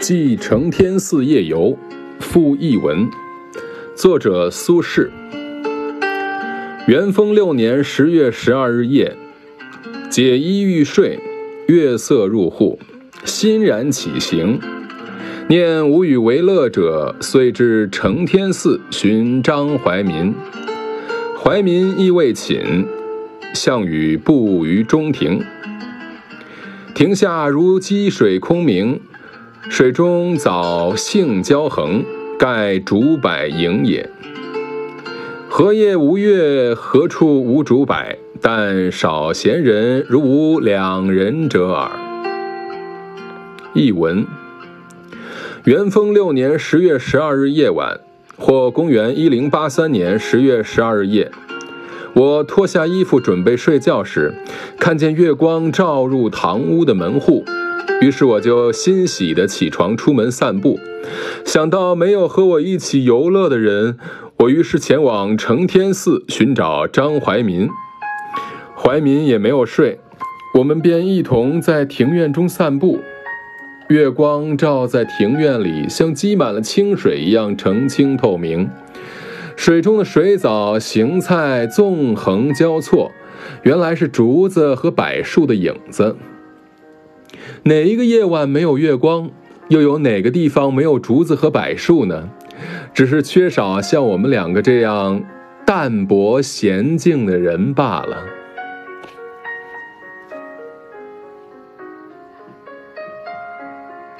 记承天寺夜游，附译文，作者苏轼。元丰六年十月十二日夜，解衣欲睡，月色入户，欣然起行。念无与为乐者，遂至承天寺寻张怀民。怀民亦未寝，项羽步于中庭。庭下如积水空明。水中藻荇交横，盖竹柏影也。何夜无月？何处无竹柏？但少闲人，如无两人者耳。译文：元丰六年十月十二日夜晚，或公元一零八三年十月十二日夜，我脱下衣服准备睡觉时，看见月光照入堂屋的门户。于是我就欣喜地起床出门散步，想到没有和我一起游乐的人，我于是前往承天寺寻找张怀民。怀民也没有睡，我们便一同在庭院中散步。月光照在庭院里，像积满了清水一样澄清透明。水中的水藻、荇菜纵横交错，原来是竹子和柏树的影子。哪一个夜晚没有月光？又有哪个地方没有竹子和柏树呢？只是缺少像我们两个这样淡泊娴静的人罢了。